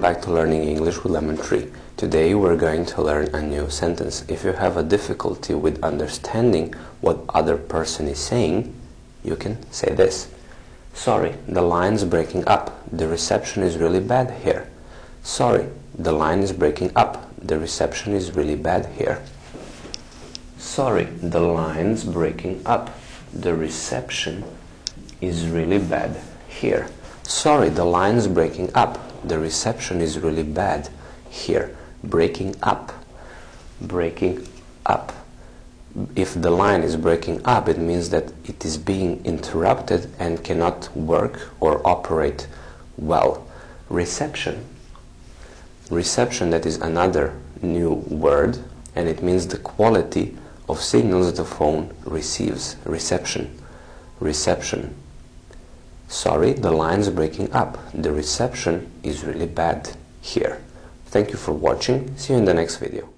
Learning English with Lemon Tree. Today we're going to learn a new sentence. If you have a difficulty with understanding what other person is saying, you can say this. Sorry, the line's breaking up. The reception is really bad here. Sorry, the line is breaking up. The reception is really bad here. Sorry, the line's breaking up. The reception is really bad here. Sorry, the line's breaking up. The reception is really bad here. Breaking up. Breaking up. If the line is breaking up, it means that it is being interrupted and cannot work or operate well. Reception. Reception, that is another new word, and it means the quality of signals the phone receives. Reception. Reception. Sorry, the line's breaking up. The reception is really bad here. Thank you for watching. See you in the next video.